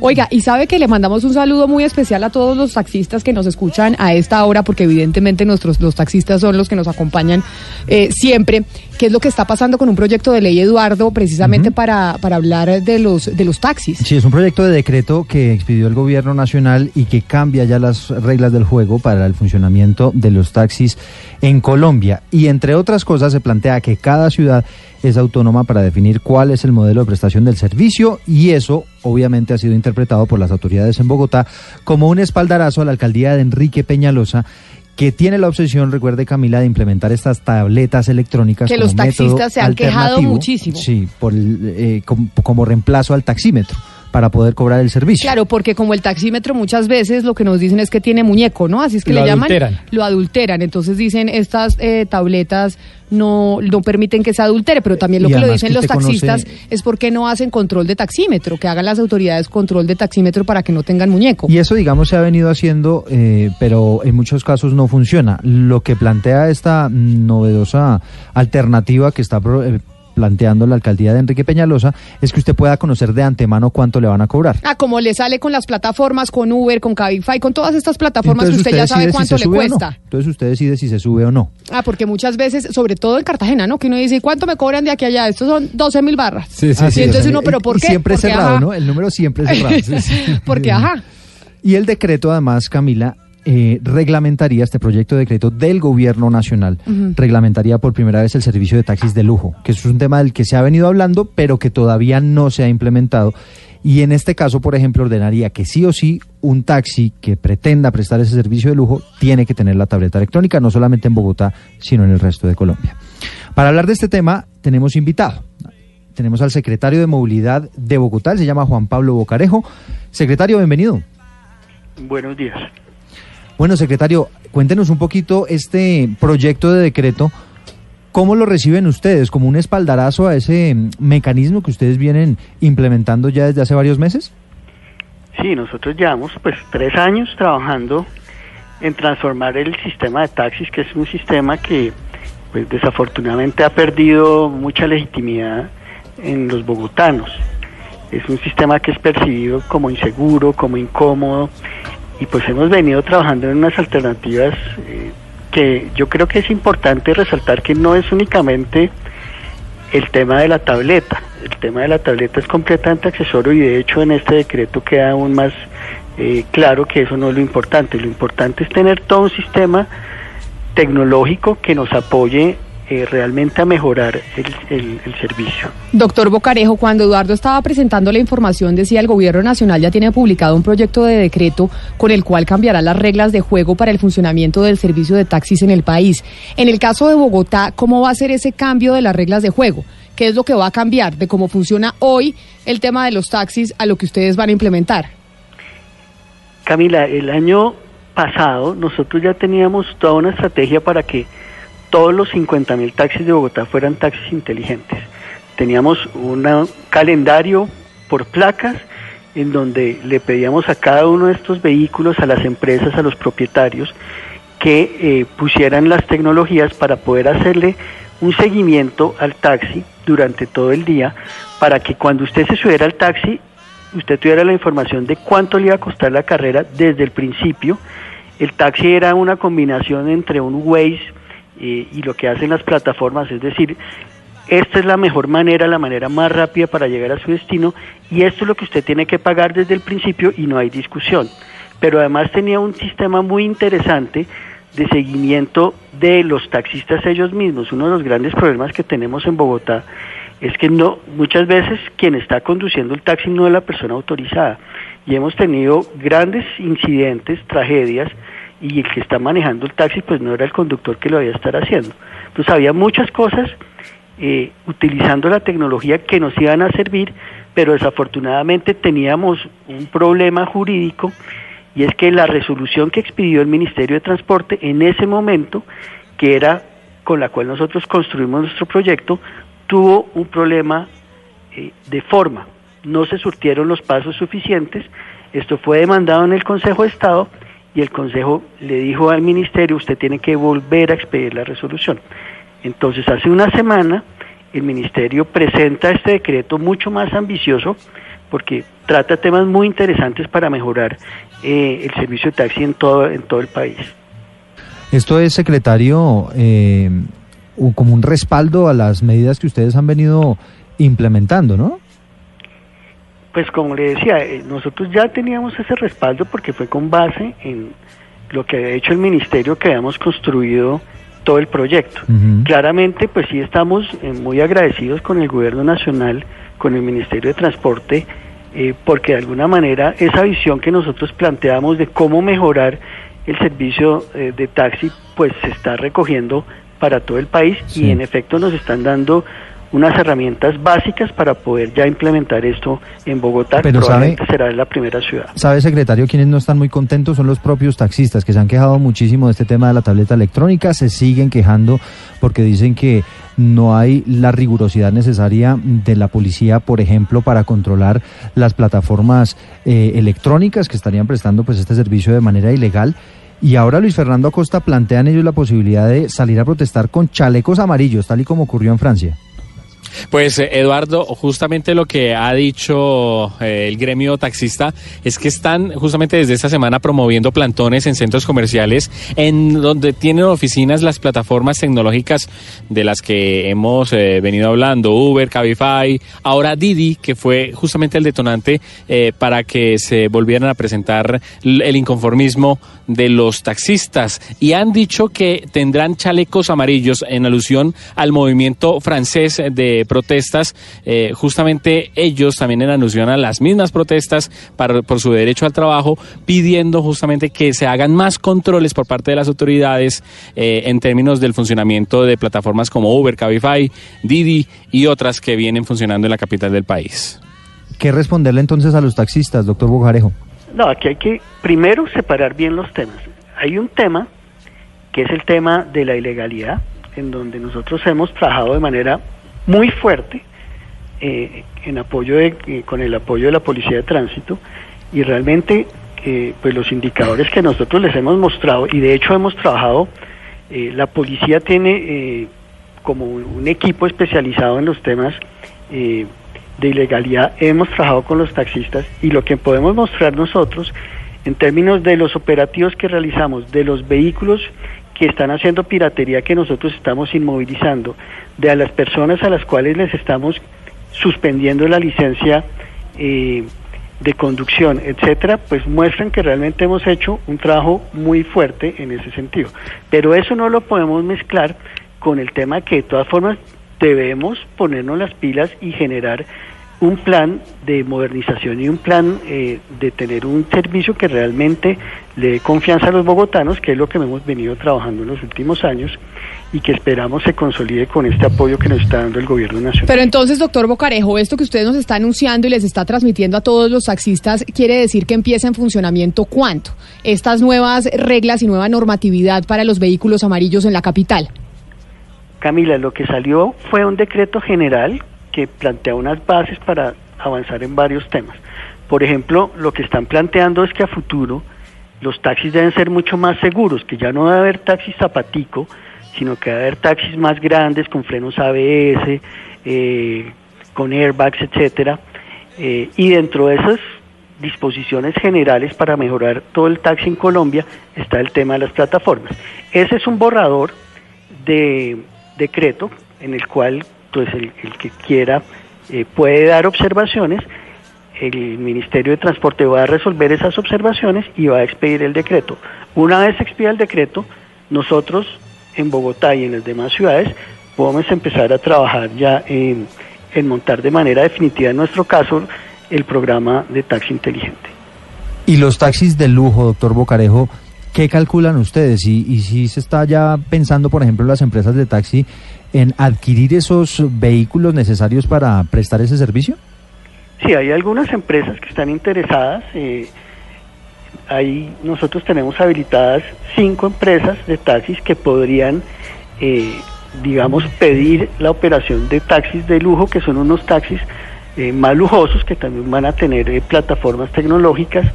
Oiga, y sabe que le mandamos un saludo muy especial a todos los taxistas que nos escuchan a esta hora, porque evidentemente nuestros los taxistas son los que nos acompañan eh, siempre. ¿Qué es lo que está pasando con un proyecto de ley, Eduardo, precisamente para, para hablar de los, de los taxis? Sí, es un proyecto de decreto que expidió el gobierno nacional y que cambia ya las reglas del juego para el funcionamiento de los taxis en Colombia. Y entre otras cosas se plantea que cada ciudad es autónoma para definir cuál es el modelo de prestación del servicio y eso obviamente ha sido interpretado por las autoridades en Bogotá como un espaldarazo a la alcaldía de Enrique Peñalosa que tiene la obsesión, recuerde Camila, de implementar estas tabletas electrónicas. Que como los taxistas se han quejado muchísimo. Sí, por eh, como, como reemplazo al taxímetro para poder cobrar el servicio. Claro, porque como el taxímetro muchas veces lo que nos dicen es que tiene muñeco, ¿no? Así es que Lo le llaman. adulteran. Lo adulteran. Entonces dicen estas eh, tabletas no, no permiten que se adultere, pero también lo Y que lo dicen que los usted conoce- taxistas es porque no hacen control de taxímetro, que hagan las autoridades control de taxímetro para que no tengan muñeco. Y eso, digamos, se ha venido haciendo, eh, pero en muchos casos no funciona. Lo que plantea esta novedosa alternativa que está eh, planteando la alcaldía de Enrique Peñalosa es que usted pueda conocer de antemano cuánto le van a cobrar. Ah, como le sale con las plataformas, con Uber, con Cabify, con todas estas plataformas Entonces que usted ya sabe si cuánto le no. cuesta. Entonces usted decide si se sube o no. Ah, porque muchas veces, sobre todo en Cartagena, ¿no? Que uno dice, ¿y cuánto me cobran de aquí a allá? Estos son 12 mil barras. Sí, sí, Ah, sí. Y entonces uno, ¿pero por y qué? Siempre es cerrado, ajá. ¿no? El número siempre es cerrado. Sí, sí. Porque, ajá. Y el decreto, además, Camila, eh, reglamentaría, este proyecto de decreto del gobierno nacional, reglamentaría por primera vez el servicio de taxis de lujo, que es un tema del que se ha venido hablando, pero que todavía no se ha implementado. Y en este caso, por ejemplo, ordenaría que sí o sí un taxi que pretenda prestar ese servicio de lujo tiene que tener la tableta electrónica, no solamente en Bogotá, sino en el resto de Colombia. Para hablar de este tema, tenemos invitado. Tenemos al secretario de Movilidad de Bogotá, él se llama Juan Pablo Bocarejo. Secretario, bienvenido. Buenos días. Bueno, secretario, cuéntenos un poquito este proyecto de decreto. ¿Cómo lo reciben ustedes? ¿Como un espaldarazo a ese mm, mecanismo que ustedes vienen implementando ya desde hace varios meses? Sí, nosotros llevamos pues tres años trabajando en transformar el sistema de taxis, que es un sistema que pues desafortunadamente ha perdido mucha legitimidad en los bogotanos. Es un sistema que es percibido como inseguro, como incómodo, y pues hemos venido trabajando en unas alternativas eh, que yo creo que es importante resaltar que no es únicamente el tema de la tableta. El tema de la tableta es completamente accesorio y de hecho en este decreto queda aún más eh, claro que eso no es lo importante. Lo importante es tener todo un sistema tecnológico que nos apoye eh, realmente a mejorar el, el- el servicio. Doctor Bocarejo, cuando Eduardo estaba presentando la información, decía el gobierno nacional ya tiene publicado un proyecto de decreto con el cual cambiará las reglas de juego para el funcionamiento del servicio de taxis en el país. En el caso de Bogotá, ¿cómo va a ser ese cambio de las reglas de juego? ¿Qué es lo que va a cambiar de cómo funciona hoy el tema de los taxis a lo que ustedes van a implementar? Camila, el año pasado nosotros ya teníamos toda una estrategia para que todos los 50 mil taxis de Bogotá fueran taxis inteligentes. Teníamos un calendario por placas en donde le pedíamos a cada uno de estos vehículos, a las empresas, a los propietarios, que eh, pusieran las tecnologías para poder hacerle un seguimiento al taxi durante todo el día, para que cuando usted se subiera al taxi, usted tuviera la información de cuánto le iba a costar la carrera desde el principio. El taxi era una combinación entre un Waze eh, y lo que hacen las plataformas, es decir, esta es la mejor manera, la manera más rápida para llegar a su destino y esto es lo que usted tiene que pagar desde el principio y no hay discusión. Pero además tenía un sistema muy interesante de seguimiento de los taxistas ellos mismos. Uno de los grandes problemas que tenemos en Bogotá es que no muchas veces quien está conduciendo el taxi no es la persona autorizada y hemos tenido grandes incidentes, tragedias y el que está manejando el taxi pues no era el conductor que lo había estar haciendo. Entonces había muchas cosas eh, utilizando la tecnología que nos iban a servir, pero desafortunadamente teníamos un problema jurídico y es que la resolución que expidió el Ministerio de Transporte en ese momento, que era con la cual nosotros construimos nuestro proyecto, tuvo un problema eh, de forma. No se surtieron los pasos suficientes. Esto fue demandado en el Consejo de Estado y el Consejo le dijo al Ministerio, usted tiene que volver a expedir la resolución. Entonces, hace una semana, el ministerio presenta este decreto mucho más ambicioso porque trata temas muy interesantes para mejorar eh, el servicio de taxi en todo, el país. Esto es, secretario, eh, como un respaldo a las medidas que ustedes han venido implementando, ¿no? Pues como le decía, eh, nosotros ya teníamos ese respaldo porque fue con base en lo que había hecho el ministerio que habíamos construido todo el proyecto. Claramente, pues sí estamos eh, muy agradecidos con el gobierno nacional, con el Ministerio de Transporte, eh, porque de alguna manera esa visión que nosotros planteamos de cómo mejorar el servicio de taxi, pues se está recogiendo para todo el país y en efecto nos están dando unas herramientas básicas para poder ya implementar esto en Bogotá, Pero probablemente será la primera ciudad. ¿Sabe, secretario, quienes no están muy contentos son los propios taxistas que se han quejado muchísimo de este tema de la tableta electrónica, se siguen quejando porque dicen que no hay la rigurosidad necesaria de la policía, por ejemplo, para controlar las plataformas eh, electrónicas que estarían prestando pues este servicio de manera ilegal y ahora Luis Fernando Acosta plantean ellos la posibilidad de salir a protestar con chalecos amarillos, tal y como ocurrió en Francia. Pues eh, Eduardo, justamente lo que ha dicho eh, el gremio taxista es que están justamente desde esta semana promoviendo plantones en centros comerciales en donde tienen oficinas las plataformas tecnológicas de las que hemos eh, venido hablando, Uber, Cabify, ahora Didi, que fue justamente el detonante para que se volvieran a presentar el inconformismo de los taxistas. Y han dicho que tendrán chalecos amarillos en alusión al movimiento francés de protestas, eh, justamente ellos también en alusión a las mismas protestas para, por su derecho al trabajo, pidiendo justamente que se hagan más controles por parte de las autoridades eh, en términos del funcionamiento de plataformas como Uber, Cabify, Didi y otras que vienen funcionando en la capital del país. ¿Qué responderle entonces a los taxistas, doctor Bogarejo? No, aquí hay que primero separar bien los temas. Hay un tema que es el tema de la ilegalidad, en donde nosotros hemos trabajado de manera muy fuerte eh, en apoyo de, eh, con el apoyo de la policía de tránsito y realmente eh, pues los indicadores que nosotros les hemos mostrado y de hecho hemos trabajado la policía tiene como un equipo especializado en los temas de ilegalidad hemos trabajado con los taxistas y lo que podemos mostrar nosotros en términos de los operativos que realizamos de los vehículos que están haciendo piratería que nosotros estamos inmovilizando, de a las personas a las cuales les estamos suspendiendo la licencia eh, de conducción, etcétera, pues muestran que realmente hemos hecho un trabajo muy fuerte en ese sentido. Pero eso no lo podemos mezclar con el tema que de todas formas debemos ponernos las pilas y generar un plan de modernización y un plan eh, de tener un servicio que realmente le dé confianza a los bogotanos, que es lo que hemos venido trabajando en los últimos años y que esperamos se consolide con este apoyo que nos está dando el gobierno nacional. Pero entonces, doctor Bocarejo, esto que usted nos está anunciando y les está transmitiendo a todos los taxistas, ¿quiere decir que empieza en funcionamiento cuánto? Estas nuevas reglas y nueva normatividad para los vehículos amarillos en la capital. Camila, lo que salió fue un decreto general que plantea unas bases para avanzar en varios temas. Por ejemplo, lo que están planteando es que a futuro los taxis deben ser mucho más seguros, que ya no debe haber taxis zapatico, sino que debe haber taxis más grandes con frenos ABS, eh, con airbags, etcétera. Eh, y dentro de esas disposiciones generales para mejorar todo el taxi en Colombia está el tema de las plataformas. Ese es un borrador de decreto en el cual pues el, que quiera eh, puede dar observaciones, el Ministerio de Transporte va a resolver esas observaciones y va a expedir el decreto. Una vez expida el decreto, nosotros en Bogotá y en las demás ciudades podemos empezar a trabajar ya en, montar de manera definitiva, en nuestro caso, el programa de taxi inteligente. ¿Y los taxis de lujo, doctor Bocarejo, qué calculan ustedes? Y, y si se está ya pensando, por ejemplo, en las empresas de taxi en adquirir esos vehículos necesarios para prestar ese servicio? Sí, hay algunas empresas que están interesadas. Eh, ahí nosotros tenemos habilitadas cinco empresas de taxis que podrían, eh, digamos, pedir la operación de taxis de lujo, que son unos taxis eh, más lujosos que también van a tener eh, plataformas tecnológicas,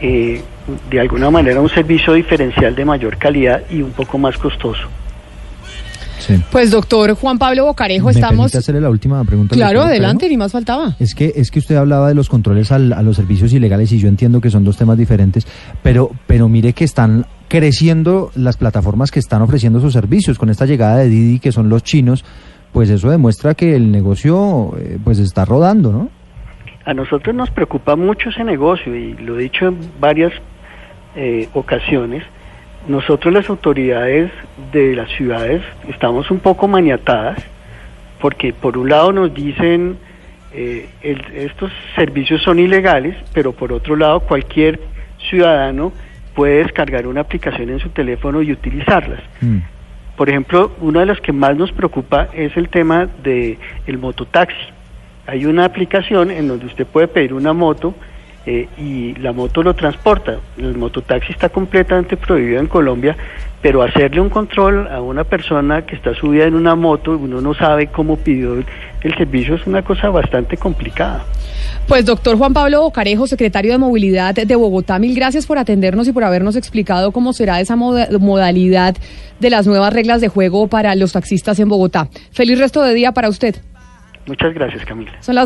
de alguna manera un servicio diferencial de mayor calidad y un poco más costoso. Sí. Pues doctor Juan Pablo Bocarejo, ¿Me estamos... permite hacerle la última pregunta? Claro, adelante, ni más faltaba. Es que, es que usted hablaba de los controles al- a los servicios ilegales y yo entiendo que son dos temas diferentes, pero, pero mire que están creciendo las plataformas que están ofreciendo sus servicios con esta llegada de Didi, que son los chinos, pues eso demuestra que el negocio eh, pues está rodando, ¿no? A nosotros nos preocupa mucho ese negocio y lo he dicho en varias eh, ocasiones. Nosotros las autoridades de las ciudades estamos un poco maniatadas porque por un lado nos dicen eh, el- estos servicios son ilegales, pero por otro lado cualquier ciudadano puede descargar una aplicación en su teléfono y utilizarlas. Mm. Por ejemplo, una de las que más nos preocupa es el tema de el mototaxi. Hay una aplicación en donde usted puede pedir una moto eh, y la moto lo transporta. El mototaxi está completamente prohibido en Colombia, pero hacerle un control a una persona que está subida en una moto, uno no sabe cómo pidió el, servicio, es una cosa bastante complicada. Pues doctor Juan Pablo Bocarejo, secretario de Movilidad de Bogotá, mil gracias por atendernos y por habernos explicado cómo será esa moda- modalidad de las nuevas reglas de juego para los taxistas en Bogotá. Feliz resto de día para usted. Muchas gracias, Camila. Son las